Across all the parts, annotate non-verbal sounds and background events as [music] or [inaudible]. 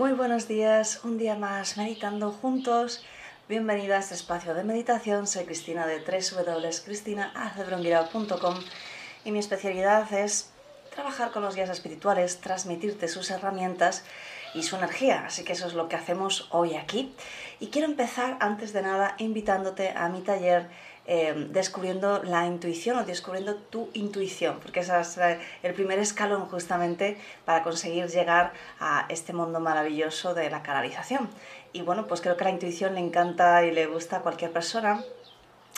Muy buenos días, un día más meditando juntos. Bienvenida a este espacio de meditación. Soy Cristina de www.cristinaacebrunguira.com y mi especialidad es trabajar con los guías espirituales, transmitirte sus herramientas y su energía. Así que eso es lo que hacemos hoy aquí. Y quiero empezar antes de nada invitándote a mi taller eh, descubriendo la intuición o descubriendo tu intuición, porque ese es el primer escalón justamente para conseguir llegar a este mundo maravilloso de la canalización. Y bueno, pues creo que la intuición le encanta y le gusta a cualquier persona.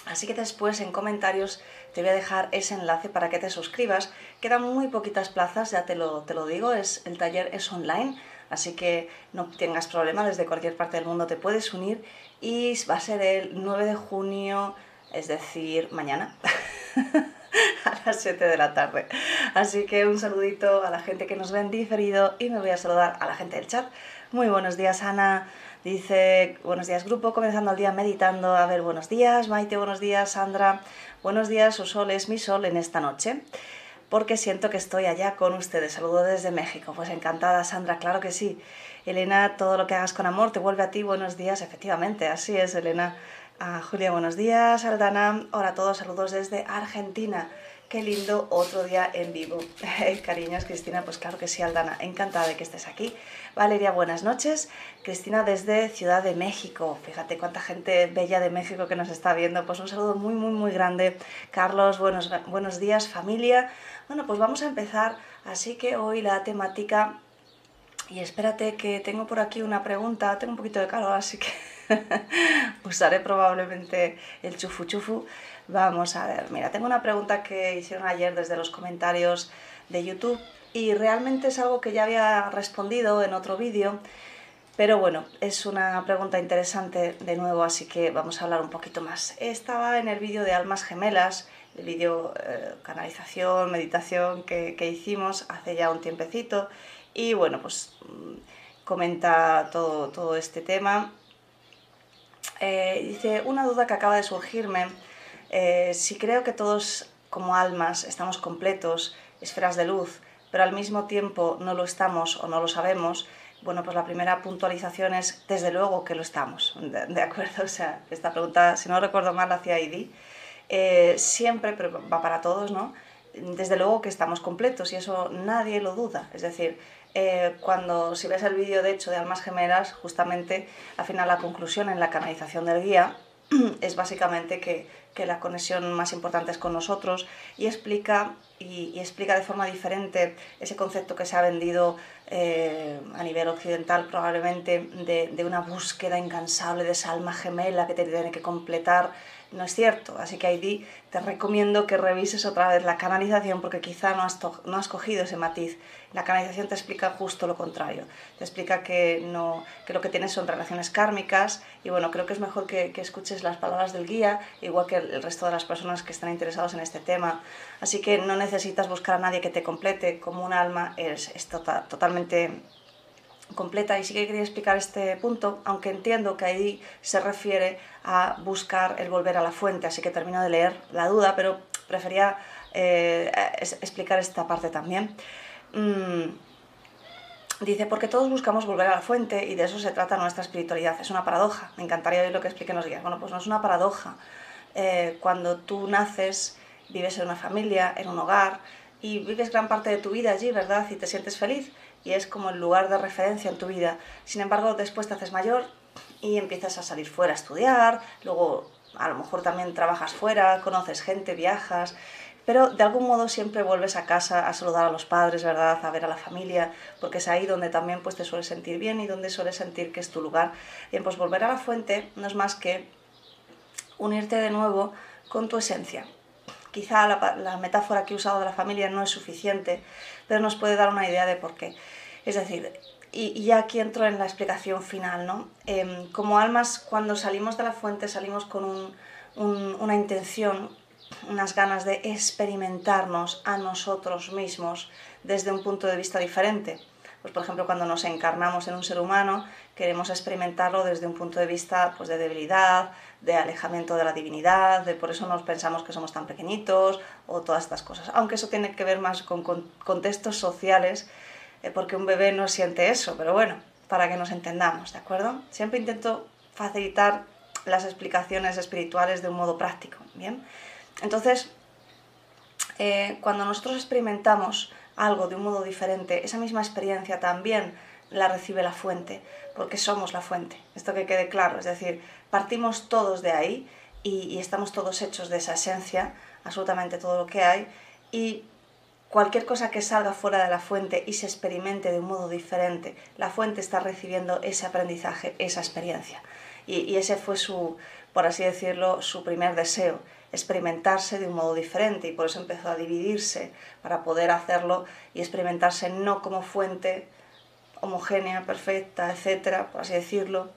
Así que después en comentarios te voy a dejar ese enlace para que te suscribas. Quedan muy poquitas plazas, ya te lo, te lo digo, es, el taller es online, así que no tengas problema, desde cualquier parte del mundo te puedes unir y va a ser el 9 de junio es decir, mañana. [laughs] a las 7 de la tarde. Así que un saludito a la gente que nos ve en diferido y me voy a saludar a la gente del chat. Muy buenos días, Ana. Dice, buenos días grupo, comenzando el día meditando. A ver, buenos días, Maite, buenos días, Sandra. Buenos días, su sol es mi sol en esta noche, porque siento que estoy allá con ustedes. Saludo desde México. Pues encantada, Sandra, claro que sí. Elena, todo lo que hagas con amor te vuelve a ti. Buenos días, efectivamente, así es, Elena. Julia, buenos días. Aldana, hola a todos, saludos desde Argentina. Qué lindo otro día en vivo. [laughs] Cariños, Cristina, pues claro que sí, Aldana. Encantada de que estés aquí. Valeria, buenas noches. Cristina desde Ciudad de México. Fíjate cuánta gente bella de México que nos está viendo. Pues un saludo muy, muy, muy grande. Carlos, buenos, buenos días, familia. Bueno, pues vamos a empezar. Así que hoy la temática... Y espérate que tengo por aquí una pregunta. Tengo un poquito de calor, así que [laughs] [laughs] usaré probablemente el chufu chufu. Vamos a ver, mira, tengo una pregunta que hicieron ayer desde los comentarios de YouTube y realmente es algo que ya había respondido en otro vídeo, pero bueno, es una pregunta interesante de nuevo, así que vamos a hablar un poquito más. Estaba en el vídeo de Almas Gemelas, el vídeo eh, canalización, meditación que, que hicimos hace ya un tiempecito y bueno, pues mm, comenta todo, todo este tema eh, dice, una duda que acaba de surgirme, eh, si creo que todos como almas estamos completos, esferas de luz, pero al mismo tiempo no lo estamos o no lo sabemos, bueno, pues la primera puntualización es, desde luego que lo estamos, ¿de, acuerdo? [laughs] O sea, esta pregunta, si no recuerdo mal, la hacía Idi, eh, siempre, pero va para todos, ¿no? Desde luego que estamos completos y eso nadie lo duda, es decir, eh, cuando si ves el vídeo de hecho de Almas Gemelas, justamente al final la conclusión en la canalización del guía [clears throat] es básicamente que, que, la conexión más importante es con nosotros y explica, y, explica de forma diferente ese concepto que se ha vendido eh, a nivel occidental probablemente de, de, una búsqueda incansable de esa alma gemela que te tiene que completar no es cierto. Así que ahí te recomiendo que revises otra vez la canalización porque quizá no has, cogido ese matiz. La canalización te explica justo lo contrario. Te explica que, no, que lo que tienes son relaciones kármicas y bueno, creo que es mejor que, escuches las palabras del guía, igual que el, resto de las personas que están interesados en este tema. Así que no necesitas buscar a nadie que te complete como un alma, es, es tota-, totalmente completa y sí que quería explicar este punto, aunque entiendo que ahí se refiere a buscar el volver a la fuente, así que termino de leer la duda, pero prefería eh, explicar esta parte también. Mm, dice, porque todos buscamos volver a la fuente y de eso se trata nuestra espiritualidad. Es una paradoja. Me encantaría oír lo que expliquen los guías. Bueno, pues no es una paradoja. Eh, cuando tú naces, vives en una familia, en un hogar, y vives gran parte de tu vida allí, ¿verdad? Y te sientes feliz y es como el lugar de referencia en tu vida. Sin embargo, después te haces mayor y empiezas a salir fuera a estudiar, luego a lo mejor también trabajas fuera, conoces gente, viajas, pero de algún modo siempre vuelves a casa a saludar a los padres, ¿verdad? A ver a la familia, porque es ahí donde también pues, te sueles sentir bien y donde sueles sentir que es tu lugar. Bien, pues volver a la fuente no es más que unirte de nuevo con tu esencia. Quizá la, metáfora que he usado de la familia no es suficiente, pero nos puede dar una idea de por qué. Es decir, y, ya aquí entro en la explicación final, ¿no? Em, como almas, cuando salimos de la fuente, salimos con una intención, unas ganas de experimentarnos a nosotros mismos desde un punto de vista diferente. Pues, por ejemplo, cuando nos encarnamos en un ser humano, queremos experimentarlo desde un punto de vista pues, de debilidad, de alejamiento de la divinidad, de por eso nos pensamos que somos tan pequeñitos o todas estas cosas. Aunque eso tiene que ver más con contextos sociales eh, porque un bebé no siente eso, pero bueno, para que nos entendamos, ¿de acuerdo? Siempre intento facilitar las explicaciones espirituales de un modo práctico, ¿bien? Entonces, eh, cuando nosotros experimentamos algo de un modo diferente, esa misma experiencia también la recibe la fuente, porque somos la fuente. Esto que quede claro, es decir, partimos todos de ahí y, estamos todos hechos de esa esencia, absolutamente todo lo que hay, y cualquier cosa que salga fuera de la fuente y se experimente de un modo diferente, la fuente está recibiendo ese aprendizaje, esa experiencia. Y, ese fue su, por así decirlo, su primer deseo, experimentarse de un modo diferente y por eso empezó a dividirse para poder hacerlo y experimentarse no como fuente homogénea, perfecta, etcétera, por así decirlo.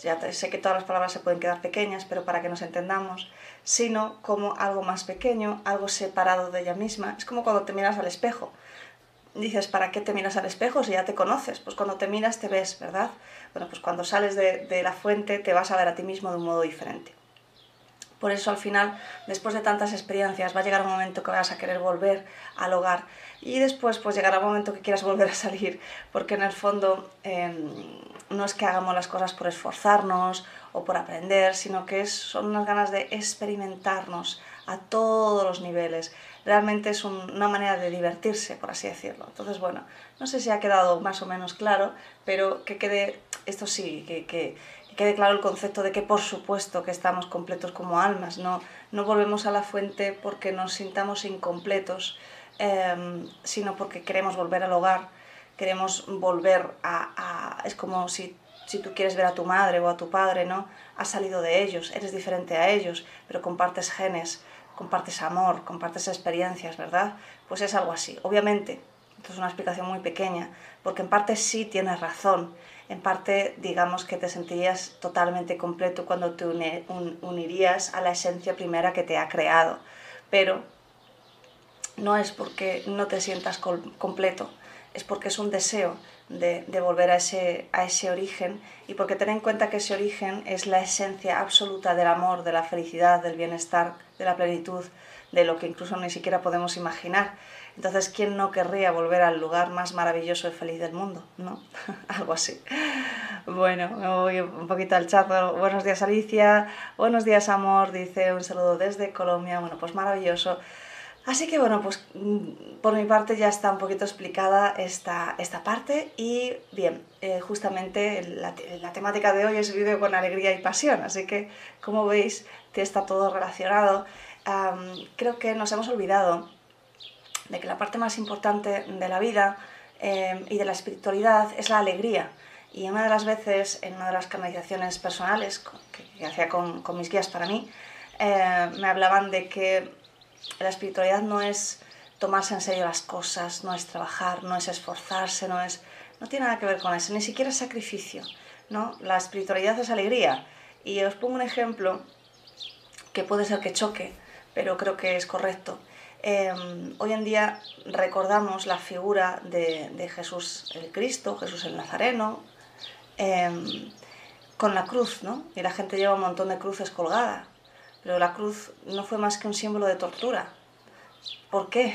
Ya sé que todas las palabras se pueden quedar pequeñas, pero para que nos entendamos, sino como algo más pequeño, algo separado de ella misma. Es como cuando te miras al espejo. Dices, ¿para qué te miras al espejo si ya te conoces? Pues cuando te miras te ves, ¿verdad? Bueno, pues cuando sales de, de la fuente te vas a ver a ti mismo de un modo diferente. Por eso al final, después de tantas experiencias, va a llegar un momento que vas a querer volver al hogar y después pues llegará un momento que quieras volver a salir, porque en el fondo em, no es que hagamos las cosas por esforzarnos o por aprender, sino que es, son unas ganas de experimentarnos a todos los niveles. Realmente es una manera de divertirse, por así decirlo. Entonces, bueno, no sé si ha quedado más o menos claro, pero que quede, esto sí, que, que, quede claro el concepto de que por supuesto que estamos completos como almas, no, no volvemos a la fuente porque nos sintamos incompletos, em, sino porque queremos volver al hogar, queremos volver a, es como si si tú quieres ver a tu madre o a tu padre, ¿no? Has salido de ellos, eres diferente a ellos, pero compartes genes, compartes amor, compartes experiencias, ¿verdad? Pues es algo así. Obviamente, esto es una explicación muy pequeña, porque en parte sí tienes razón, en parte digamos que te sentirías totalmente completo cuando te unirías a la esencia primera que te ha creado, pero no es porque no te sientas completo, es porque es un deseo de, volver a ese, a ese origen y porque ten en cuenta que ese origen es la esencia absoluta del amor, de la felicidad, del bienestar, de la plenitud, de lo que incluso ni siquiera podemos imaginar. Entonces, ¿quién no querría volver al lugar más maravilloso y feliz del mundo? ¿No? [laughs] Algo así. Bueno, me voy un poquito al chat. Buenos días, Alicia. Buenos días, amor. Dice un saludo desde Colombia. Bueno, pues maravilloso. Así que bueno, pues mm, por mi parte ya está un poquito explicada esta, esta parte y bien, eh, justamente la, temática de hoy es vive con alegría y pasión, así que como veis que está todo relacionado. creo que nos hemos olvidado de que la parte más importante de la vida em, y de la espiritualidad es la alegría. Y una de las veces, en una de las canalizaciones personales que, hacía con, con, mis guías para mí, eh, me hablaban de que la espiritualidad no es tomarse en serio las cosas, no es trabajar, no es esforzarse, no es no tiene nada que ver con eso, ni siquiera es sacrificio, ¿no? La espiritualidad es alegría. Y os pongo un ejemplo que puede ser que choque, pero creo que es correcto. Em, hoy en día recordamos la figura de, Jesús el Cristo, Jesús el Nazareno, em, con la cruz, ¿no? Y la gente lleva un montón de cruces colgadas. Pero la cruz no fue más que un símbolo de tortura. ¿Por qué?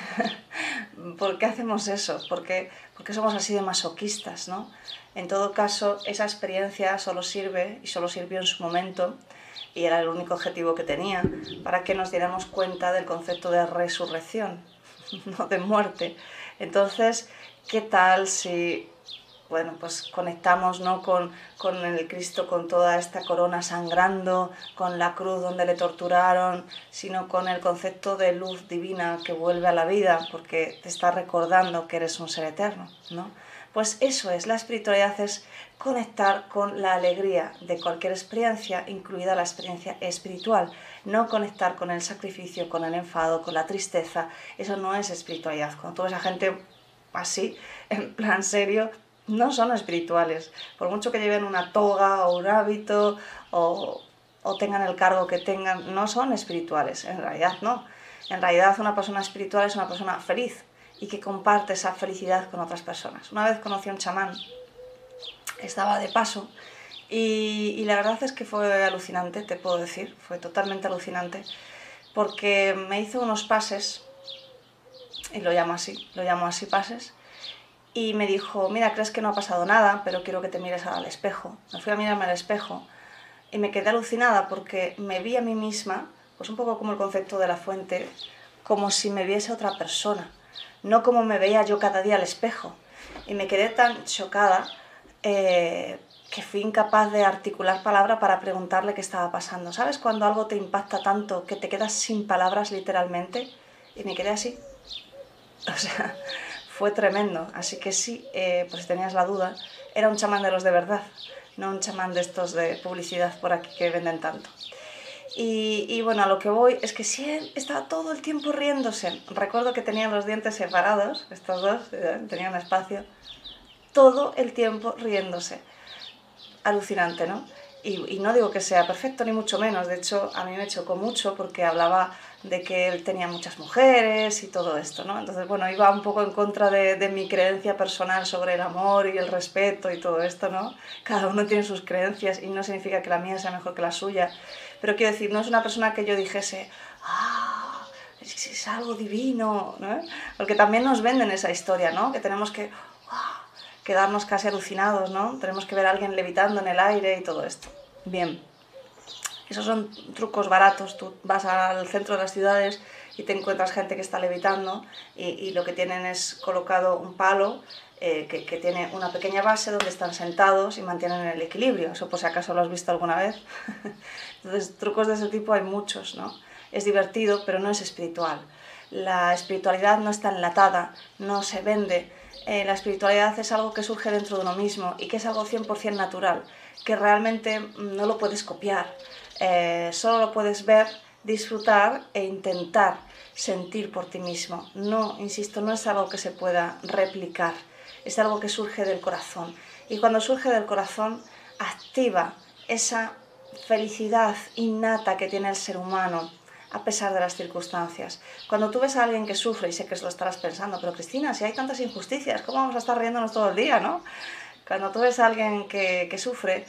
[laughs] ¿Por qué hacemos eso? ¿Por qué, somos así de masoquistas? ¿no? En todo caso, esa experiencia solo sirve y solo sirvió en su momento y era el único objetivo que tenía para que nos diéramos cuenta del concepto de resurrección, [laughs] no de muerte. Entonces, ¿qué tal si bueno, pues conectamos ¿no? con, con el Cristo, con toda esta corona sangrando, con la cruz donde le torturaron, sino con el concepto de luz divina que vuelve a la vida porque te está recordando que eres un ser eterno, ¿no? Pues eso es, la espiritualidad es conectar con la alegría de cualquier experiencia, incluida la experiencia espiritual, no conectar con el sacrificio, con el enfado, con la tristeza, eso no es espiritualidad. Cuando tú ves a gente así, en plan serio, no son espirituales. Por mucho que lleven una toga o un hábito o, o tengan el cargo que tengan, no son espirituales. En realidad no. En realidad una persona espiritual es una persona feliz y que comparte esa felicidad con otras personas. Una vez conocí a un chamán, estaba de paso y, y, la verdad es que fue alucinante, te puedo decir, fue totalmente alucinante, porque me hizo unos pases, y lo llamo así, lo llamo así pases, y me dijo, mira, crees que no ha pasado nada, pero quiero que te mires al espejo. Me fui a mirarme al espejo y me quedé alucinada porque me vi a mí misma, pues un poco como el concepto de la fuente, como si me viese otra persona, no como me veía yo cada día al espejo. Y me quedé tan chocada eh, que fui incapaz de articular palabra para preguntarle qué estaba pasando. ¿Sabes cuando algo te impacta tanto que te quedas sin palabras literalmente? Y me quedé así. [laughs] O sea, fue tremendo. Así que sí, eh, pues si tenías la duda, era un chamán de los de verdad, no un chamán de estos de publicidad por aquí que venden tanto. Y, y, bueno, a lo que voy es que sí, él estaba todo el tiempo riéndose. Recuerdo que tenían los dientes separados, estos dos, eh, tenían espacio, todo el tiempo riéndose. Alucinante, ¿no? Y, y, no digo que sea perfecto, ni mucho menos. De hecho, a mí me chocó mucho porque hablaba de que él tenía muchas mujeres y todo esto, ¿no? Entonces, bueno, iba un poco en contra de, de, mi creencia personal sobre el amor y el respeto y todo esto, ¿no? Cada uno tiene sus creencias y no significa que la mía sea mejor que la suya. Pero quiero decir, no es una persona que yo dijese, ah, es, algo divino, ¿no? Porque también nos venden esa historia, ¿no? Que tenemos que ah, quedarnos casi alucinados, ¿no? Tenemos que ver a alguien levitando en el aire y todo esto. Bien. Esos son trucos baratos. Tú vas al centro de las ciudades y te encuentras gente que está levitando y, y lo que tienen es colocado un palo eh, que, que, tiene una pequeña base donde están sentados y mantienen el equilibrio. Eso por si acaso lo has visto alguna vez. [laughs] Entonces, trucos de ese tipo hay muchos, ¿no? Es divertido, pero no es espiritual. La espiritualidad no está enlatada, no se vende. Eh, la espiritualidad es algo que surge dentro de uno mismo y que es algo 100% natural, que realmente no lo puedes copiar eh, solo lo puedes ver, disfrutar e intentar sentir por ti mismo. No, insisto, no es algo que se pueda replicar, es algo que surge del corazón. Y cuando surge del corazón, activa esa felicidad innata que tiene el ser humano a pesar de las circunstancias. Cuando tú ves a alguien que sufre, y sé que lo estarás pensando, pero Cristina, si hay tantas injusticias, ¿cómo vamos a estar riéndonos todo el día, no? Cuando tú ves a alguien que, que sufre,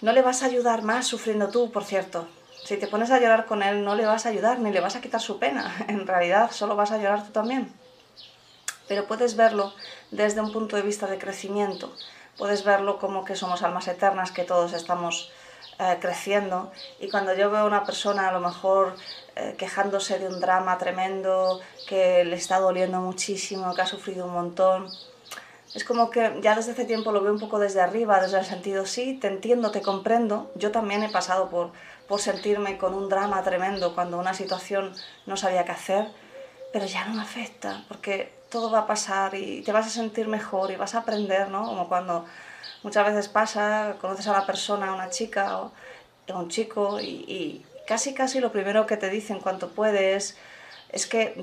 no le vas a ayudar más sufriendo tú, por cierto. Si te pones a llorar con él, no le vas a ayudar ni le vas a quitar su pena. [laughs] En realidad, solo vas a llorar tú también. Pero puedes verlo desde un punto de vista de crecimiento. Puedes verlo como que somos almas eternas, que todos estamos eh, creciendo. Y cuando yo veo a una persona a lo mejor eh, quejándose de un drama tremendo, que le está doliendo muchísimo, que ha sufrido un montón, es como que ya desde hace tiempo lo veo un poco desde arriba, desde el sentido, sí, te entiendo, te comprendo. Yo también he pasado por, por sentirme con un drama tremendo cuando una situación no sabía qué hacer, pero ya no me afecta, porque todo va a pasar y te vas a sentir mejor y vas a aprender, ¿no? Como cuando muchas veces pasa, conoces a una persona, a una chica o a un chico y, y, casi casi lo primero que te dicen cuanto puedes es que...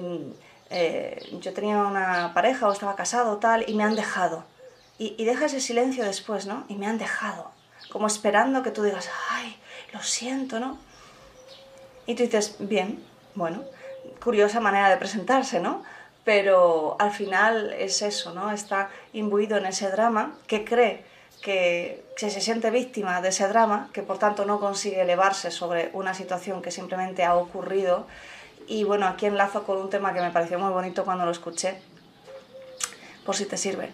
Eh, yo tenía una pareja o estaba casado tal y me han dejado. Y, y deja ese silencio después, ¿no? Y me han dejado. Como esperando que tú digas, ay, lo siento, ¿no? Y tú dices, bien, bueno, curiosa manera de presentarse, ¿no? Pero al final es eso, ¿no? Está imbuido en ese drama que cree que, que se siente víctima de ese drama, que por tanto no consigue elevarse sobre una situación que simplemente ha ocurrido y bueno, aquí enlazo con un tema que me pareció muy bonito cuando lo escuché, por si te sirve.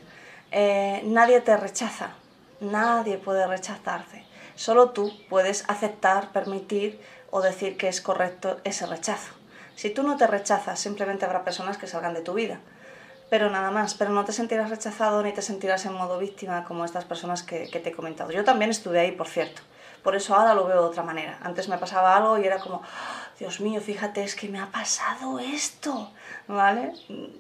Eh, nadie te rechaza, nadie puede rechazarte. Solo tú puedes aceptar, permitir o decir que es correcto ese rechazo. Si tú no te rechazas, simplemente habrá personas que salgan de tu vida. Pero nada más, pero no te sentirás rechazado ni te sentirás en modo víctima como estas personas que, que te he comentado. Yo también estuve ahí, por cierto. Por eso ahora lo veo de otra manera. Antes me pasaba algo y era como, Dios mío, fíjate, es que me ha pasado esto, ¿vale?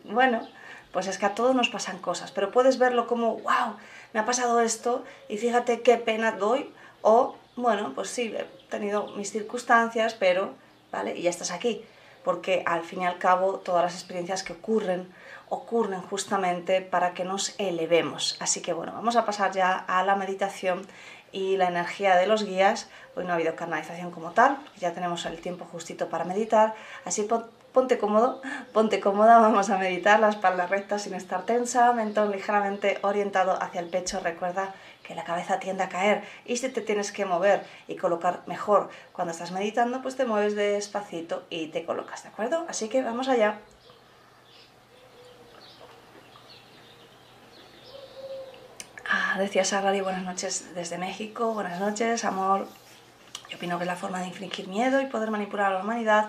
Bueno, pues es que a todos nos pasan cosas, pero puedes verlo como, wow, me ha pasado esto y fíjate qué pena doy, o, bueno, pues sí, he tenido mis circunstancias, pero, ¿vale? Y ya estás aquí, porque al fin y al cabo todas las experiencias que ocurren ocurren justamente para que nos elevemos. Así que bueno, vamos a pasar ya a la meditación y la energía de los guías. Hoy no ha habido canalización como tal, ya tenemos el tiempo justito para meditar, así ponte cómodo, ponte cómoda, vamos a meditar, la espalda recta sin estar tensa, mentón ligeramente orientado hacia el pecho, recuerda que la cabeza tiende a caer y si te tienes que mover y colocar mejor cuando estás meditando, pues te mueves despacito y te colocas, ¿de acuerdo? Así que vamos allá. Ah, decía Sagrari, buenas noches desde México, buenas noches, amor. Yo opino que es la forma de infligir miedo y poder manipular a la humanidad.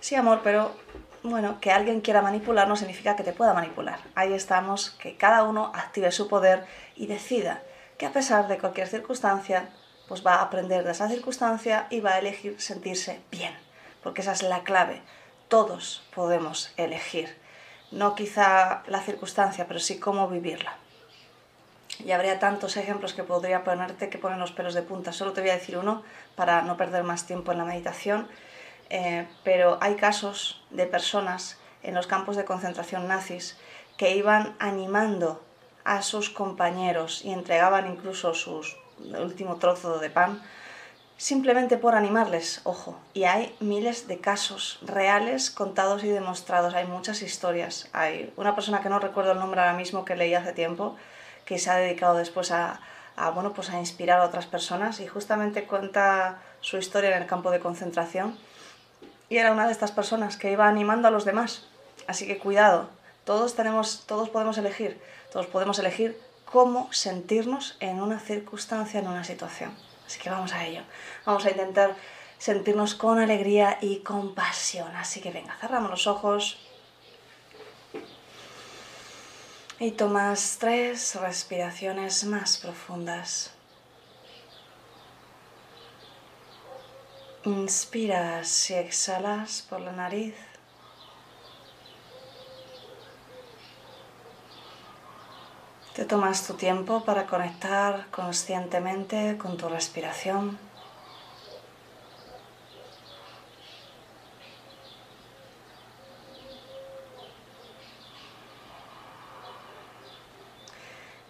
Sí, amor, pero bueno, que alguien quiera manipular no significa que te pueda manipular. Ahí estamos, que cada uno active su poder y decida que a pesar de cualquier circunstancia, pues va a aprender de esa circunstancia y va a elegir sentirse bien, porque esa es la clave. Todos podemos elegir, no quizá la circunstancia, pero sí cómo vivirla. Y habría tantos ejemplos que podría ponerte que ponen los pelos de punta. Solo te voy a decir uno para no perder más tiempo en la meditación. Eh, pero hay casos de personas en los campos de concentración nazis que iban animando a sus compañeros y entregaban incluso sus último trozo de pan simplemente por animarles, ojo. Y hay miles de casos reales contados y demostrados, hay muchas historias. Hay una persona que no recuerdo el nombre ahora mismo que leí hace tiempo, que se ha dedicado después a, bueno, pues a inspirar a otras personas y justamente cuenta su historia en el campo de concentración. Y era una de estas personas que iba animando a los demás. Así que cuidado, todos, tenemos, todos podemos elegir todos podemos elegir cómo sentirnos en una circunstancia, en una situación. Así que vamos a ello. Vamos a intentar sentirnos con alegría y compasión. Así que venga, cerramos los ojos. Y tomas tres respiraciones más profundas. Inspiras y exhalas por la nariz. Te tomas tu tiempo para conectar conscientemente con tu respiración.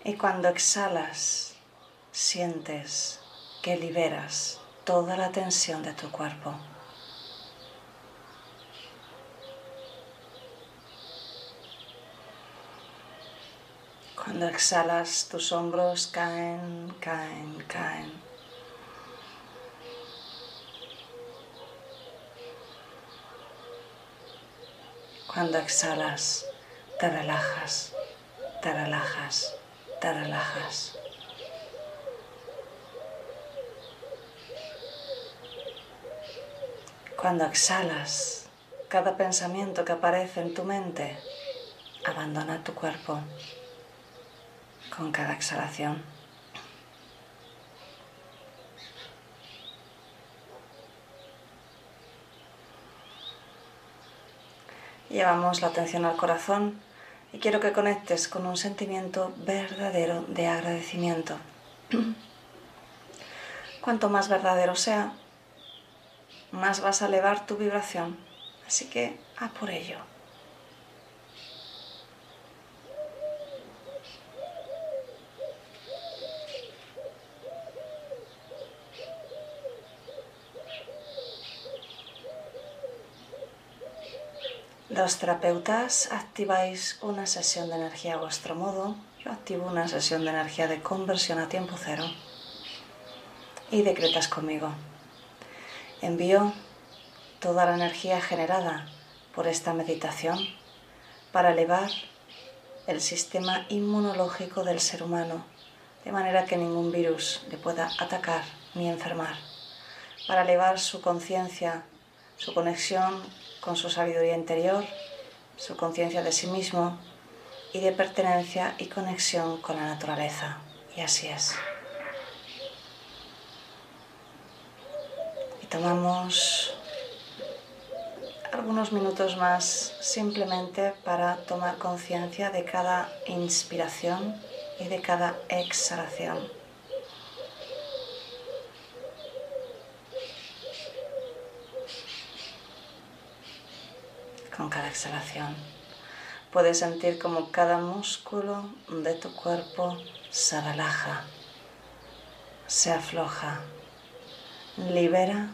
Y cuando exhalas, sientes que liberas toda la tensión de tu cuerpo. Cuando exhalas, tus hombros caen, caen, caen. Cuando exhalas, te relajas, te relajas, te relajas. Cuando exhalas, cada pensamiento que aparece en tu mente abandona tu cuerpo con cada exhalación. Llevamos la atención al corazón y quiero que conectes con un sentimiento verdadero de agradecimiento. [clears throat] Cuanto más verdadero sea, más vas a elevar tu vibración. Así que a por ello. Los terapeutas activáis una sesión de energía a vuestro modo. Yo activo una sesión de energía de conversión a tiempo cero. Y decretas conmigo. Envío toda la energía generada por esta meditación para elevar el sistema inmunológico del ser humano, de manera que ningún virus le pueda atacar ni enfermar, para elevar su conciencia, su conexión con su sabiduría interior, su conciencia de sí mismo y de pertenencia y conexión con la naturaleza. Y así es. Y tomamos algunos minutos más simplemente para tomar conciencia de cada inspiración y de cada exhalación. Con cada exhalación. Puedes sentir como cada músculo de tu cuerpo se relaja, se afloja, libera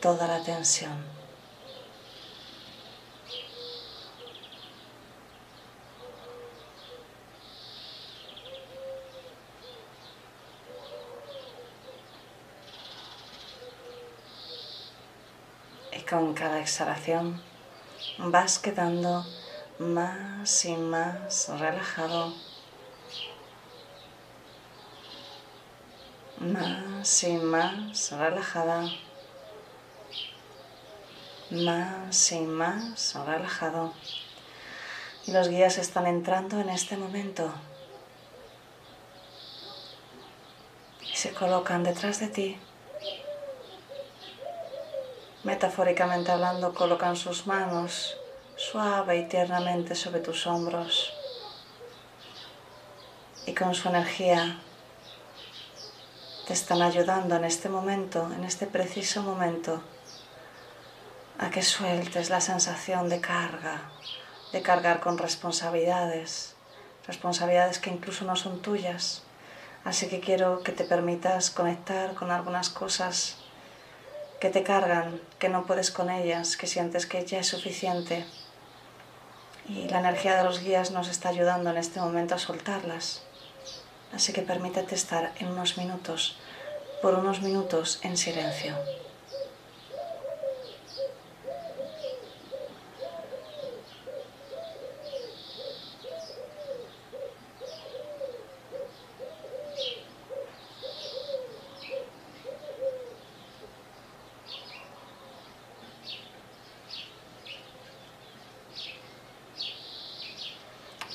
toda la tensión. Con cada exhalación vas quedando más y más relajado, más y más relajada, más y más relajado. Y los guías están entrando en este momento y se colocan detrás de ti. Metafóricamente hablando, colocan sus manos suave y tiernamente sobre tus hombros y con su energía te están ayudando en este momento, en este preciso momento, a que sueltes la sensación de carga, de cargar con responsabilidades, responsabilidades que incluso no son tuyas. Así que quiero que te permitas conectar con algunas cosas que te cargan, que no puedes con ellas, que sientes que ya es suficiente y la energía de los guías nos está ayudando en este momento a soltarlas. Así que permítete estar en unos minutos, por unos minutos en silencio.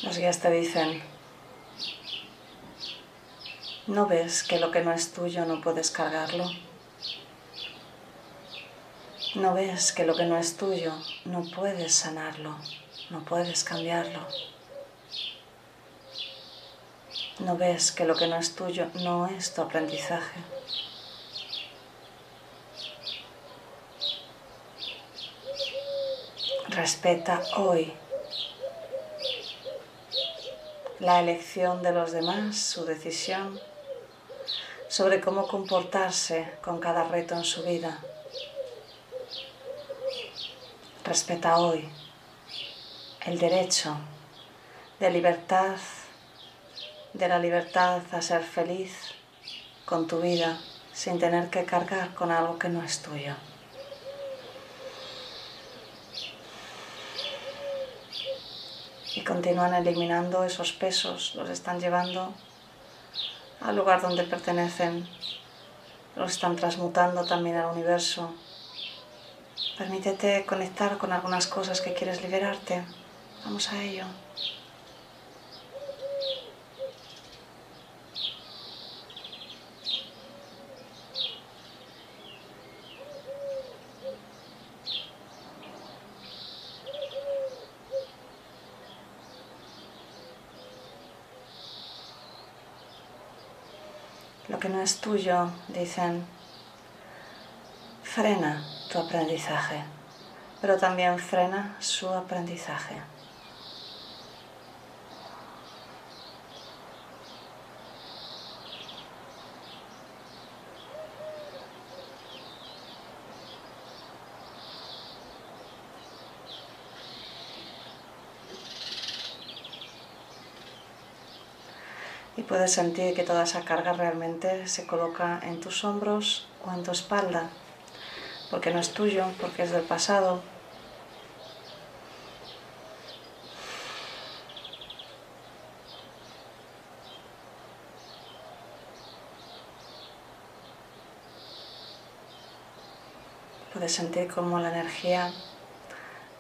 Los guías te dicen, ¿no ves que lo que no es tuyo no puedes cargarlo? ¿No ves que lo que no es tuyo no puedes sanarlo, no puedes cambiarlo? ¿No ves que lo que no es tuyo no es tu aprendizaje? Respeta hoy la elección de los demás, su decisión sobre cómo comportarse con cada reto en su vida. Respeta hoy el derecho de libertad, de la libertad a ser feliz con tu vida sin tener que cargar con algo que no es tuyo. Y continúan eliminando esos pesos, los están llevando al lugar donde pertenecen, los están transmutando también al universo. Permítete conectar con algunas cosas que quieres liberarte. Vamos a ello. Lo que no es tuyo, dicen, frena tu aprendizaje, pero también frena su aprendizaje. Puedes sentir que toda esa carga realmente se coloca en tus hombros o en tu espalda, porque no es tuyo, porque es del pasado. Puedes sentir cómo la energía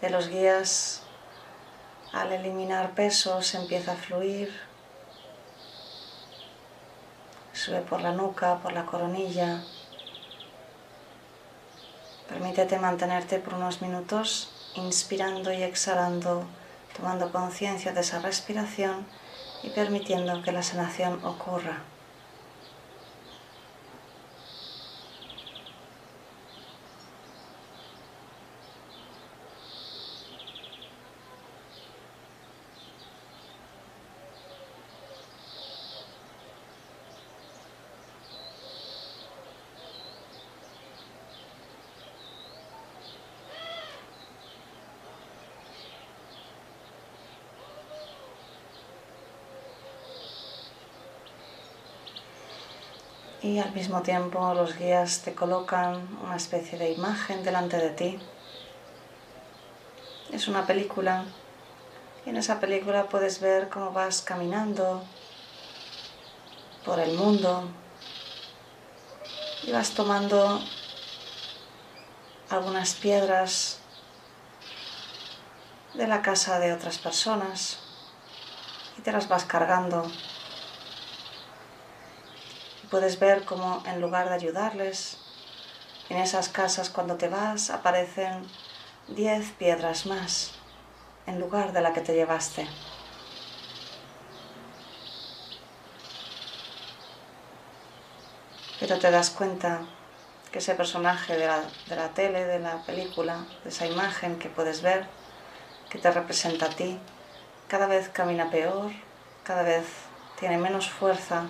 de los guías al eliminar pesos empieza a fluir Sube por la nuca, por la coronilla. Permítete mantenerte por unos minutos inspirando y exhalando, tomando conciencia de esa respiración y permitiendo que la sanación ocurra. Y al mismo tiempo los guías te colocan una especie de imagen delante de ti. Es una película y en esa película puedes ver cómo vas caminando por el mundo y vas tomando algunas piedras de la casa de otras personas y te las vas cargando. Puedes ver cómo en lugar de ayudarles, en esas casas cuando te vas aparecen diez piedras más en lugar de la que te llevaste. Pero te das cuenta que ese personaje de la, de la tele, de la película, de esa imagen que puedes ver, que te representa a ti, cada vez camina peor, cada vez tiene menos fuerza,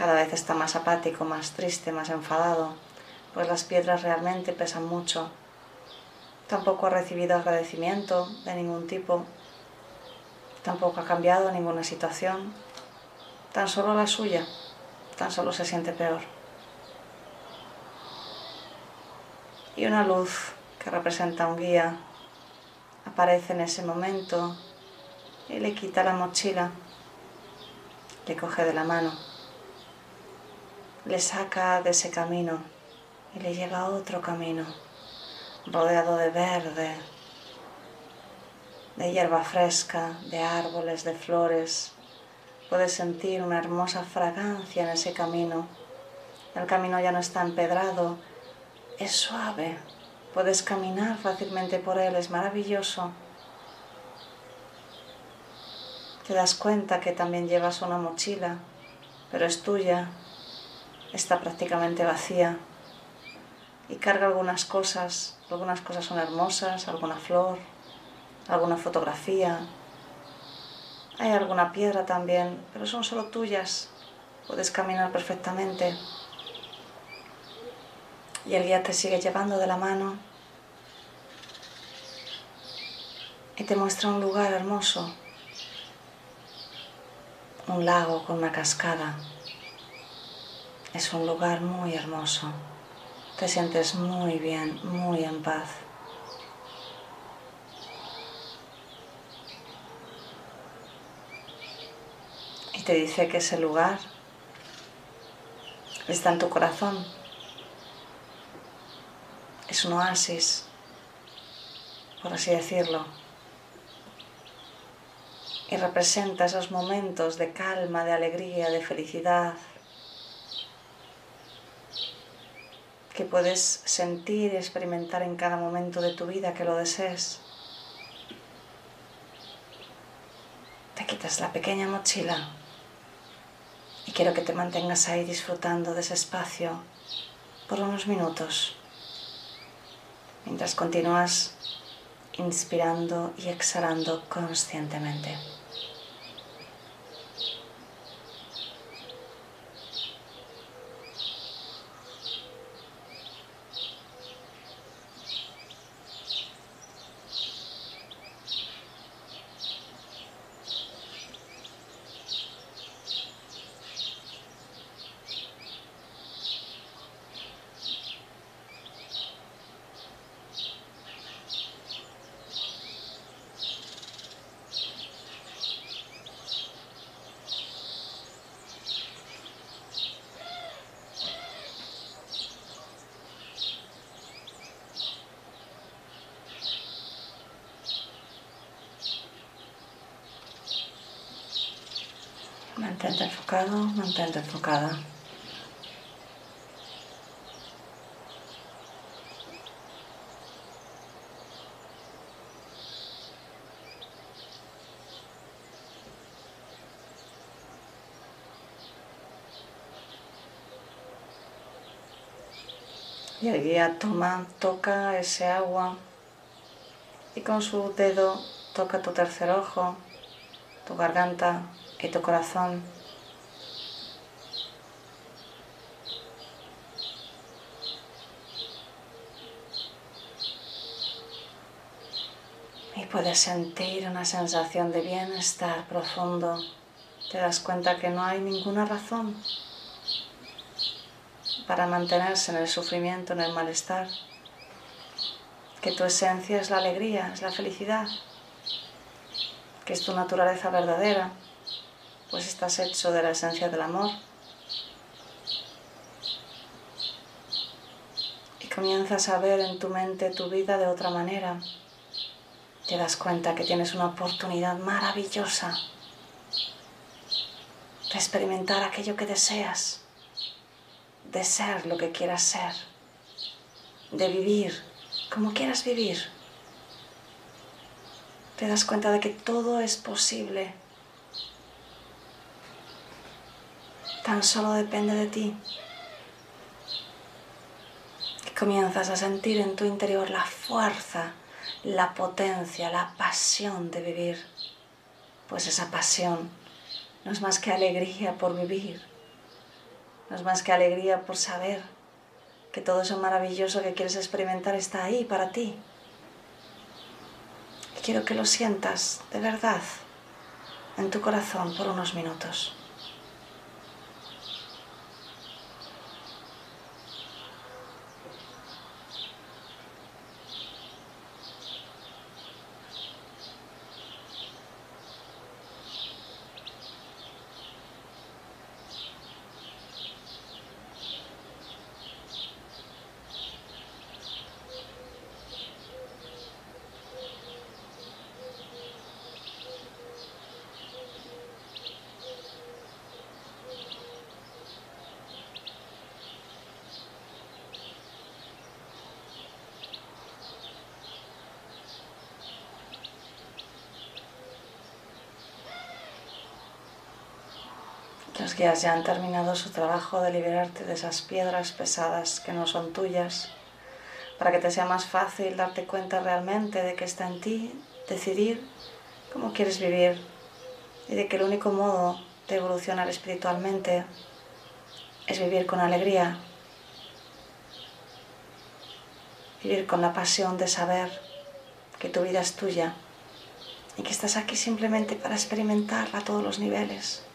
cada vez está más apático, más triste, más enfadado, pues las piedras realmente pesan mucho. Tampoco ha recibido agradecimiento de ningún tipo, tampoco ha cambiado ninguna situación, tan solo la suya, tan solo se siente peor. Y una luz que representa un guía aparece en ese momento y le quita la mochila, le coge de la mano, le saca de ese camino y le lleva a otro camino, rodeado de verde, de hierba fresca, de árboles, de flores. Puedes sentir una hermosa fragancia en ese camino. El camino ya no está empedrado, es suave, Puedes caminar fácilmente por él, es maravilloso. Te das cuenta que también llevas una mochila, pero es tuya, está prácticamente vacía y carga algunas cosas. Algunas cosas son hermosas, alguna flor, alguna fotografía. Hay alguna piedra también, pero son solo tuyas. Puedes caminar perfectamente y el guía te sigue llevando de la mano y te muestra un lugar hermoso, un lago con una cascada. Es un lugar muy hermoso. Te sientes muy bien, muy en paz. Y te dice que ese lugar está en tu corazón es un oasis, por así decirlo, y representa esos momentos de calma, de alegría, de felicidad que puedes sentir y experimentar en cada momento de tu vida que lo desees. Te quitas la pequeña mochila y quiero que te mantengas ahí disfrutando de ese espacio por unos minutos mientras continúas inspirando y exhalando conscientemente. Mantente enfocado, mantente enfocada. Y el guía toma, toca ese agua y con su dedo toca tu tercer ojo, tu garganta, y tu corazón. Y puedes sentir una sensación de bienestar profundo. Te das cuenta que no hay ninguna razón para mantenerse en el sufrimiento, en el malestar. Que tu esencia es la alegría, es la felicidad. Que es tu naturaleza verdadera, pues estás hecho de la esencia del amor. Y comienzas a ver en tu mente tu vida de otra manera. Te das cuenta que tienes una oportunidad maravillosa de experimentar aquello que deseas, de ser lo que quieras ser, de vivir como quieras vivir. Te das cuenta de que todo es posible. Tan solo depende de ti. Y comienzas a sentir en tu interior la fuerza, la potencia, la pasión de vivir. Pues esa pasión no es más que alegría por vivir, no es más que alegría por saber que todo eso maravilloso que quieres experimentar está ahí para ti. Quiero que lo sientas de verdad en tu corazón por unos minutos. Los guías ya han terminado su trabajo de liberarte de esas piedras pesadas que no son tuyas, para que te sea más fácil darte cuenta realmente de que está en ti decidir cómo quieres vivir y de que el único modo de evolucionar espiritualmente es vivir con alegría, vivir con la pasión de saber que tu vida es tuya y que estás aquí simplemente para experimentarla a todos los niveles.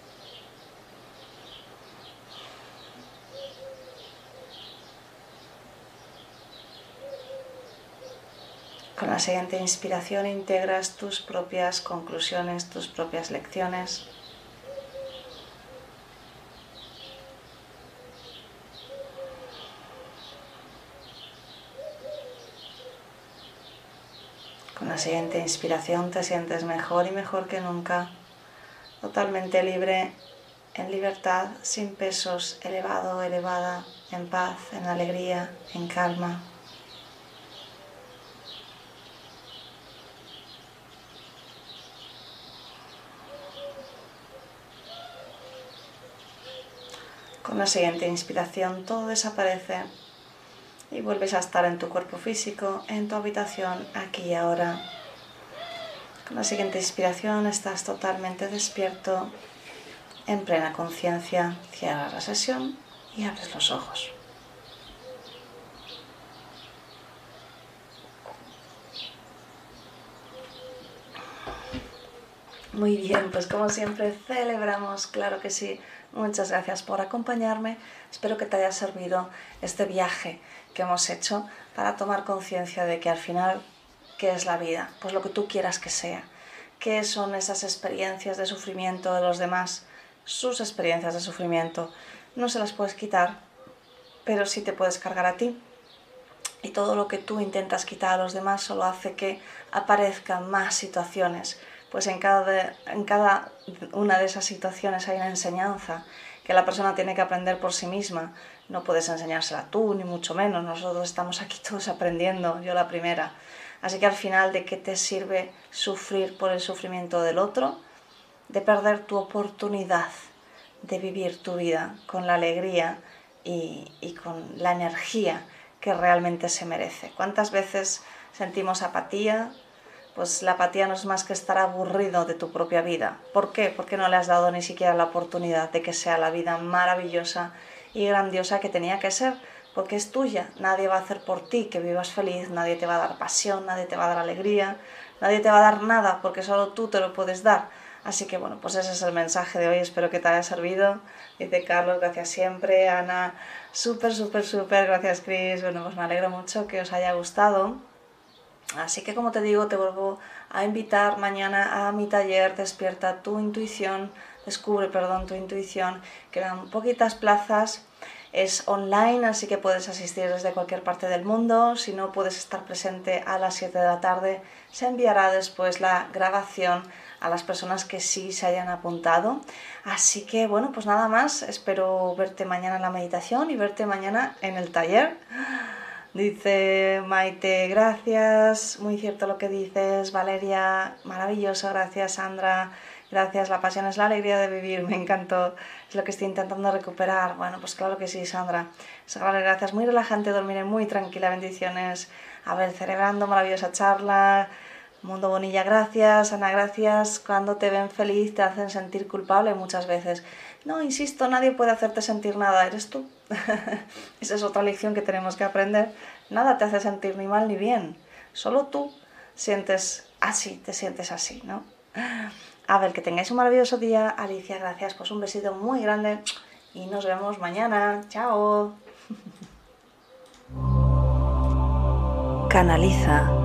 Con la siguiente inspiración integras tus propias conclusiones, tus propias lecciones. Con la siguiente inspiración te sientes mejor y mejor que nunca, totalmente libre, en libertad, sin pesos, elevado, elevada, en paz, en alegría, en calma. La siguiente inspiración todo desaparece y vuelves a estar en tu cuerpo físico, en tu habitación, aquí y ahora. Con la siguiente inspiración estás totalmente despierto, en plena conciencia. Cierras la sesión y abres los ojos. Muy bien, pues como siempre celebramos, claro que sí, Muchas gracias por acompañarme. Espero que te haya servido este viaje que hemos hecho para tomar conciencia de que al final, ¿qué es la vida? Pues lo que tú quieras que sea. ¿Qué son esas experiencias de sufrimiento de los demás? Sus experiencias de sufrimiento. No se las puedes quitar, pero sí te puedes cargar a ti. Y todo lo que tú intentas quitar a los demás solo hace que aparezcan más situaciones pues en cada, una de esas situaciones hay una enseñanza que la persona tiene que aprender por sí misma. No puedes enseñársela tú, ni mucho menos. Nosotros estamos aquí todos aprendiendo, yo la primera. Así que al final, ¿de qué te sirve sufrir por el sufrimiento del otro? De perder tu oportunidad de vivir tu vida con la alegría y con la energía que realmente se merece. ¿Cuántas veces sentimos apatía, pues la apatía no es más que estar aburrido de tu propia vida. ¿Por qué? Porque no le has dado ni siquiera la oportunidad de que sea la vida maravillosa y grandiosa que tenía que ser, porque es tuya. Nadie va a hacer por ti que vivas feliz, nadie te va a dar pasión, nadie te va a dar alegría, nadie te va a dar nada, porque solo tú te lo puedes dar. Así que bueno, pues ese es el mensaje de hoy, espero que te haya servido. Dice Carlos, gracias siempre. Ana, súper, súper, súper, gracias Chris. Bueno, pues me alegro mucho que os haya gustado. Así que como te digo, te vuelvo a invitar mañana a mi taller Despierta tu intuición, descubre, perdón, tu intuición. Quedan poquitas plazas es online, así que puedes asistir desde cualquier parte del mundo. Si no puedes estar presente a las 7 de la tarde, se enviará después la grabación a las personas que sí se hayan apuntado. Así que bueno, pues nada más, espero verte mañana en la meditación y verte mañana en el taller. Dice Maite, gracias, muy cierto lo que dices. Valeria, maravilloso, gracias Sandra. Gracias, la pasión es la alegría de vivir, me encantó, es lo que estoy intentando recuperar. Bueno, pues claro que sí, Sandra. Gracias, muy relajante, dormiré muy tranquila, bendiciones. A ver, celebrando, maravillosa charla. Mundo Bonilla, gracias. Ana, gracias. Cuando te ven feliz te hacen sentir culpable muchas veces. No, insisto, nadie puede hacerte sentir nada, eres tú. [laughs] Esa es otra lección que tenemos que aprender. Nada te hace sentir ni mal ni bien. Solo tú sientes así, te sientes así, ¿no? A ver, que tengáis un maravilloso día. Alicia, gracias. Pues un besito muy grande y nos vemos mañana. Chao. [laughs] Canaliza.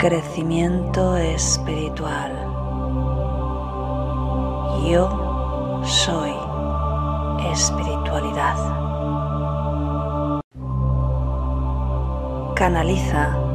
crecimiento espiritual. Yo soy espiritualidad. Canaliza